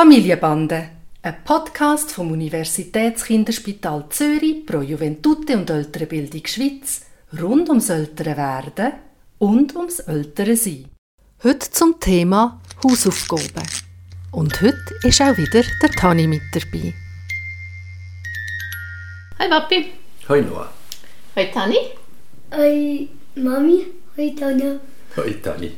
Familienbande, ein Podcast vom Universitätskinderspital Zürich pro Juventute und Ältere Bildung Schweiz rund ums ältere Werden und ums ältere Sein. Heute zum Thema Hausaufgaben. Und heute ist auch wieder der Tani mit dabei. Hi Papi. Hoi Noah. Hoi Tani. Hoi Mami. Hoi Tanja. Hoi Tani.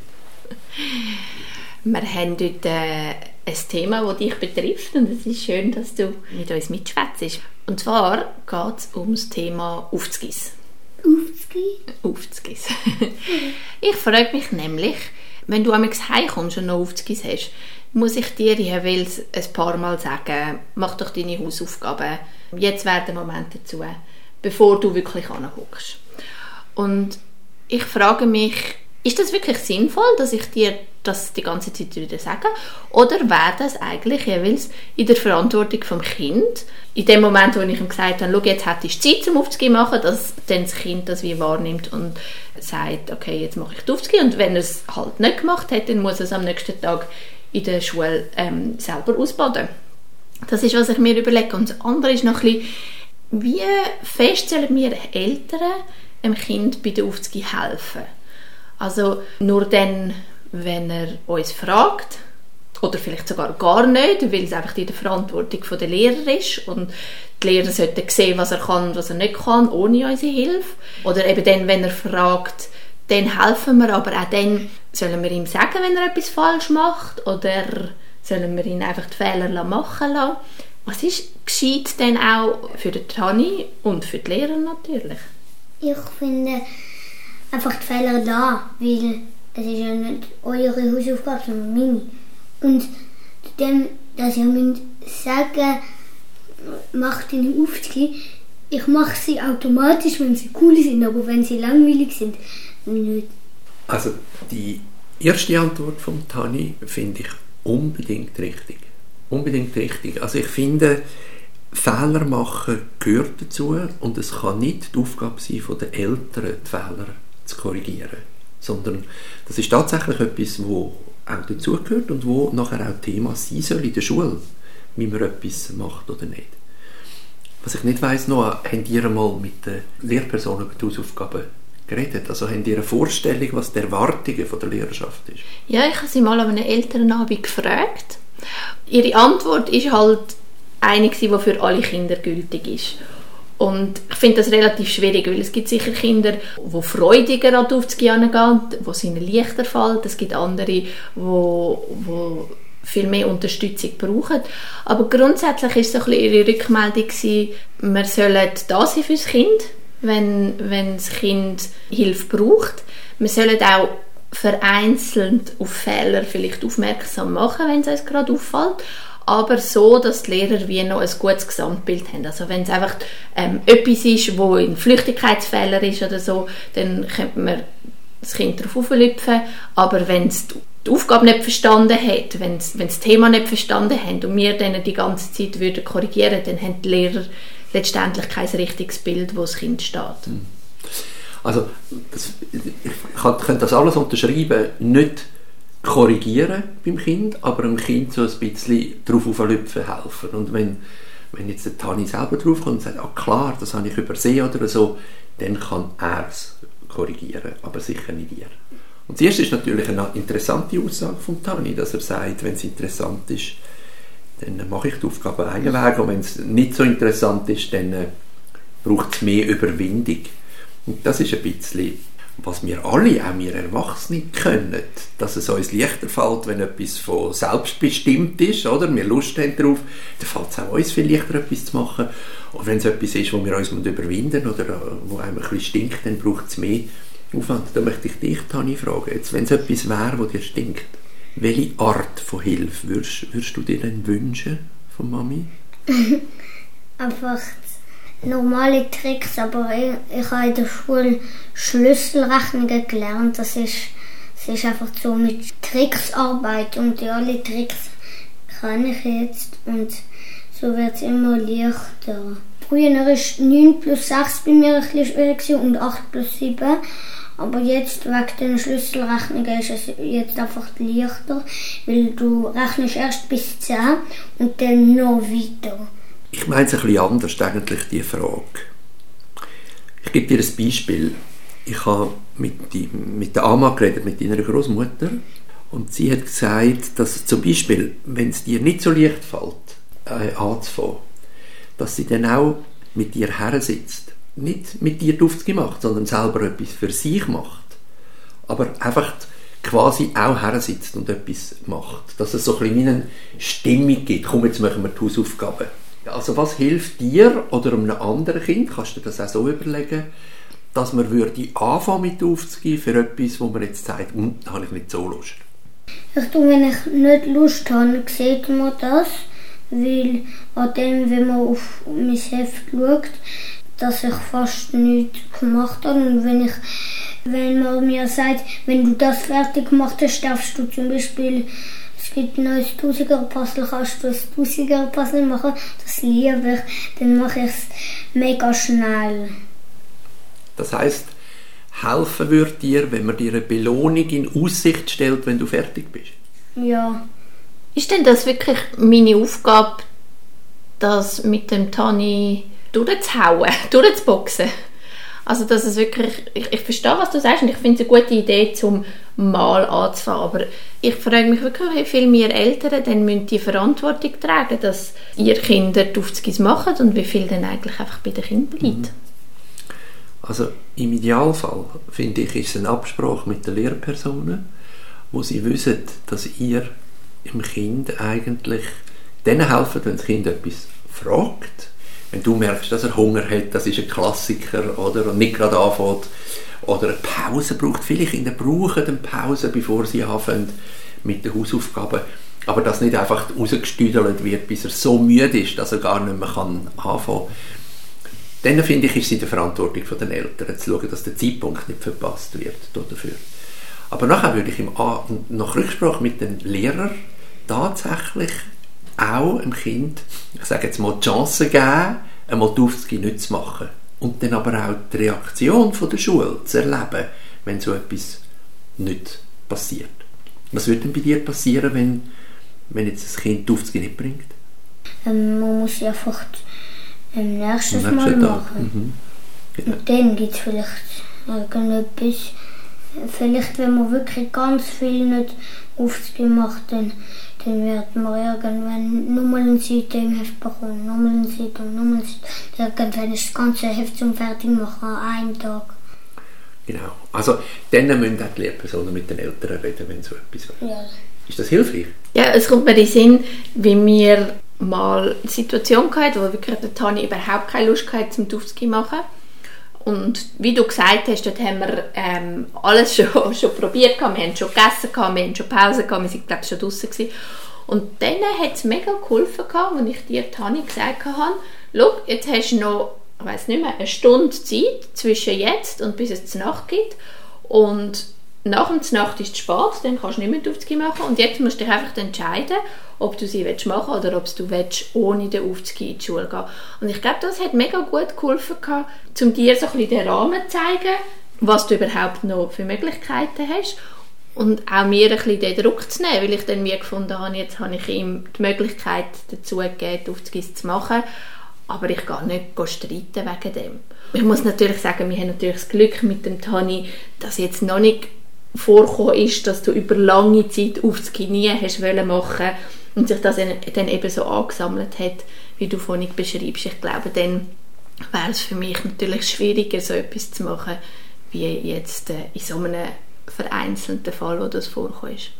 Wir haben heute äh, ein Thema, das dich betrifft und es ist schön, dass du mit uns mitschwätzt. Und zwar geht es um das Thema Aufzugis. Aufzugis. ich frage mich nämlich, wenn du einmal heimkommst und noch Aufzugis hast, muss ich dir jeweils ein paar Mal sagen, mach doch deine Hausaufgaben, jetzt wäre der Moment dazu, bevor du wirklich anguckst. Und ich frage mich, ist das wirklich sinnvoll, dass ich dir das die ganze Zeit wieder sage? Oder wäre das eigentlich jeweils in der Verantwortung vom Kind, in dem Moment, wo ich ihm gesagt habe, schau, jetzt hättest du Zeit zum Aufzugehen machen, dass dann das Kind das wie wahrnimmt und sagt, okay, jetzt mache ich die Aufzugehen. Und wenn er es halt nicht gemacht hat, dann muss er es am nächsten Tag in der Schule ähm, selber ausbaden. Das ist, was ich mir überlege. Und das andere ist noch ein bisschen, wie fest sollen wir Eltern einem Kind bei der Aufzugehen helfen? Also nur dann, wenn er uns fragt, oder vielleicht sogar gar nicht, weil es einfach in der Verantwortung der Lehrer ist und die Lehrer sollten sehen, was er kann und was er nicht kann, ohne unsere Hilfe. Oder eben dann, wenn er fragt, dann helfen wir, aber auch dann sollen wir ihm sagen, wenn er etwas falsch macht oder sollen wir ihn einfach die Fehler machen lassen. Was ist gescheit denn auch für den Tani und für die Lehrer natürlich? Ich finde einfach die Fehler da, weil es ist ja nicht eure Hausaufgabe, sondern meine. Und dann, dass ihr müsst sagen, macht deine Aufzüge, ich mache sie automatisch, wenn sie cool sind, aber wenn sie langweilig sind, nicht. Also die erste Antwort von Tani finde ich unbedingt richtig. Unbedingt richtig. Also ich finde, Fehler machen gehört dazu und es kann nicht die Aufgabe sein von den Eltern, die Fehler zu korrigieren, sondern das ist tatsächlich etwas, wo auch dazugehört und wo nachher auch Thema sein soll in der Schule, wie man etwas macht oder nicht. Was ich nicht weiss, noch, habt ihr mal mit den Lehrpersonen über die Hausaufgaben geredet? Also habt ihr eine Vorstellung, was die Erwartungen von der Lehrerschaft ist? Ja, ich habe sie mal an einem Elternabend gefragt. Ihre Antwort ist halt eine, die für alle Kinder gültig ist. Und ich finde das relativ schwierig, weil es gibt sicher Kinder, die freudiger an die Aufzugehen gehen, wo es ihnen leichter fällt. Es gibt andere, die wo, wo viel mehr Unterstützung brauchen. Aber grundsätzlich ist so ein bisschen ihre Rückmeldung gewesen, wir da sein für das Kind, wenn, wenn das Kind Hilfe braucht. Wir sollen auch vereinzelt auf Fehler vielleicht aufmerksam machen, wenn es uns gerade auffällt aber so, dass die Lehrer wie noch ein gutes Gesamtbild haben. Also wenn es einfach ähm, etwas ist, wo ein Flüchtigkeitsfehler ist oder so, dann könnte man das Kind darauf auflüpfen, aber wenn es die Aufgabe nicht verstanden hat, wenn es das Thema nicht verstanden haben und wir dann die ganze Zeit würden korrigieren, dann haben die Lehrer letztendlich kein richtiges Bild, wo das Kind steht. Hm. Also das, ich könnte das alles unterschreiben, nicht korrigieren beim Kind, aber dem Kind so ein bisschen drauf auflüpfen helfen. Und wenn, wenn jetzt der Tani selber draufkommt und sagt, ah klar, das habe ich übersehen oder so, dann kann er es korrigieren, aber sicher nicht ihr. Und das erste ist natürlich eine interessante Aussage von Tani, dass er sagt, wenn es interessant ist, dann mache ich die Aufgabe einen Weg und wenn es nicht so interessant ist, dann äh, braucht es mehr Überwindung. Und das ist ein bisschen was wir alle, auch wir Erwachsene, können, dass es uns leichter fällt, wenn etwas von selbstbestimmt ist, oder? Wir Lust haben darauf, dann fällt es auch uns viel leichter, etwas zu machen. Und wenn es etwas ist, wo wir uns überwinden oder äh, wo einem ein bisschen stinkt, dann braucht es mehr Aufwand. Da möchte ich dich, Tani, fragen, jetzt, wenn es etwas wäre, wo dir stinkt, welche Art von Hilfe würdest, würdest du dir denn wünschen von Mami? Einfach normale Tricks, aber ich, ich habe in der Schule Schlüsselrechnungen gelernt. Das ist, das ist einfach so mit Tricksarbeit und die alle Tricks kann ich jetzt und so wird es immer leichter. Früher war 9 plus 6 bei mir ein bisschen schwierig und 8 plus 7. Aber jetzt wegen den Schlüsselrechnungen ist es jetzt einfach leichter, weil du rechnest erst bis 10 und dann noch weiter. Ich meine es ein bisschen anders, eigentlich, die Frage. Ich gebe dir ein Beispiel. Ich habe mit, die, mit der Ama geredet, mit deiner Großmutter, und sie hat gesagt, dass zum Beispiel, wenn es dir nicht so leicht fällt, äh, anzufangen, dass sie dann auch mit dir her sitzt. Nicht mit dir Duft macht, sondern selber etwas für sich macht. Aber einfach quasi auch her sitzt und etwas macht. Dass es so ein bisschen eine Stimmung gibt. Komm, jetzt machen wir die Hausaufgaben. Also was hilft dir oder einem anderen Kind, kannst du dir das auch so überlegen, dass man würde anfangen mit aufzugeben für etwas, wo man jetzt sagt, hm, da habe ich nicht so Lust. Ich tue, wenn ich nicht Lust habe, sieht man das, weil an dem, wenn man auf mein Heft schaut, dass ich fast nichts gemacht habe und wenn ich wenn man mir sagt, wenn du das fertig gemacht hast, darfst du zum Beispiel es gibt ein neues Tausiger-Puzzle, kannst du ein Tausiger-Puzzle machen, das liebe ich, dann mache ich es mega schnell. Das heißt, helfen würde dir, wenn man dir eine Belohnung in Aussicht stellt, wenn du fertig bist? Ja. Ist denn das wirklich meine Aufgabe, das mit dem Tani durchzuhauen, durchzuboxen? Also, dass es wirklich, ich, ich verstehe, was du sagst und ich finde es eine gute Idee, zum mal anzufangen, aber ich frage mich wirklich, wie viel wir Eltern dann müssen die Verantwortung tragen, dass ihr Kinder Aufzugis machen und wie viel dann eigentlich einfach bei den Kindern bleibt. Mhm. Also im Idealfall, finde ich, ist es eine Absprache mit den Lehrpersonen, wo sie wissen, dass ihr im Kind eigentlich denen helfen, wenn das Kind etwas fragt. Wenn du merkst, dass er Hunger hat, das ist ein Klassiker, oder? Und nicht gerade anfängt, oder eine Pause braucht. Viele Kinder brauchen eine Pause, bevor sie anfangen mit den Hausaufgaben. Aber dass nicht einfach rausgestüdelt wird, bis er so müde ist, dass er gar nicht mehr kann anfangen kann. Dann finde ich, ist es in der Verantwortung der Eltern zu schauen, dass der Zeitpunkt nicht verpasst wird dafür. Aber nachher würde ich im A nach Rücksprache mit den Lehrern tatsächlich auch dem Kind, ich sage jetzt mal, die Chance geben, einmal die Aufzüge nicht zu machen. Und dann aber auch die Reaktion von der Schule zu erleben, wenn so etwas nicht passiert. Was würde denn bei dir passieren, wenn, wenn jetzt das Kind die Aufzüge nicht bringt? Ähm, man muss sie einfach im nächsten Mal machen. Mhm. Genau. Und dann gibt es vielleicht irgendetwas. Vielleicht, wenn man wirklich ganz viel nicht aufgemacht dann, dann wird man irgendwann nochmal eine Seite im Heft bekommen, nochmal eine Seite und nochmal eine Seite. Irgendwann ist das ganze Heft zum Fertigmachen an einem Tag. Genau. Also, dann müssen auch die Lehrpersonen mit den Eltern reden, wenn so etwas ist. Ja. Ist das hilfreich? Ja, es kommt mir in den Sinn, wie wir mal eine Situation gehabt, wo wirklich der Tani überhaupt keine Lust hatte, zum Duftski machen. Und wie du gesagt hast, dort haben wir ähm, alles schon, schon probiert, wir haben schon gegessen, wir haben schon Pause, gehabt, wir waren glaube schon draußen. Gewesen. Und dann hat es mega geholfen, gehabt, als ich dir, Tani, gesagt habe, schau, jetzt hast du noch, ich weiß nicht mehr, eine Stunde Zeit zwischen jetzt und bis es zur Nacht geht. Und nach dem Nacht ist es spät, dann kannst du nicht mehr Aufzüge machen und jetzt musst du dich einfach entscheiden, ob du sie willst machen oder ob du willst, ohne den Aufzug in die Schule gehen. Und ich glaube, das hat mega gut geholfen, um dir so ein bisschen den Rahmen zu zeigen, was du überhaupt noch für Möglichkeiten hast. Und auch mir ein bisschen den Druck zu nehmen, weil ich dann mir gefunden habe, jetzt habe ich ihm die Möglichkeit dazu gegeben, die Aufzüge zu machen, aber ich gehe nicht streiten wegen dem. Ich muss natürlich sagen, wir haben natürlich das Glück mit dem Tani, dass jetzt noch nicht vorkommen ist, dass du über lange Zeit aufs Knie hast machen und sich das dann eben so angesammelt hat, wie du vorhin beschreibst. Ich glaube, dann wäre es für mich natürlich schwieriger, so etwas zu machen, wie jetzt äh, in so einem vereinzelten Fall, wo das vorkommt.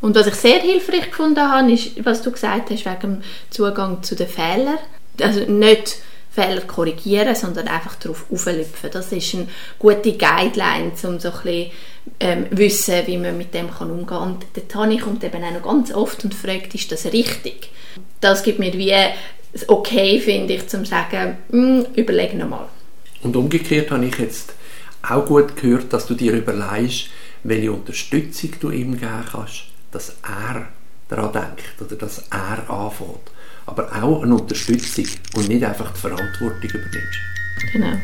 Und was ich sehr hilfreich gefunden habe, ist, was du gesagt hast, wegen dem Zugang zu den Fehlern. Also nicht Fehler korrigieren, sondern einfach darauf auflüpfen. Das ist eine gute Guideline, um so ein bisschen ähm, wissen, wie man mit dem kann umgehen kann. Und der Tani kommt eben auch noch ganz oft und fragt, ist das richtig? Das gibt mir wie das Okay, finde ich, zum sagen, hm, überleg nochmal. Und umgekehrt habe ich jetzt auch gut gehört, dass du dir überlegst, welche Unterstützung du ihm geben kannst, dass er daran denkt oder dass er anfängt aber auch eine Unterstützung und nicht einfach die Verantwortung übernimmst. Genau.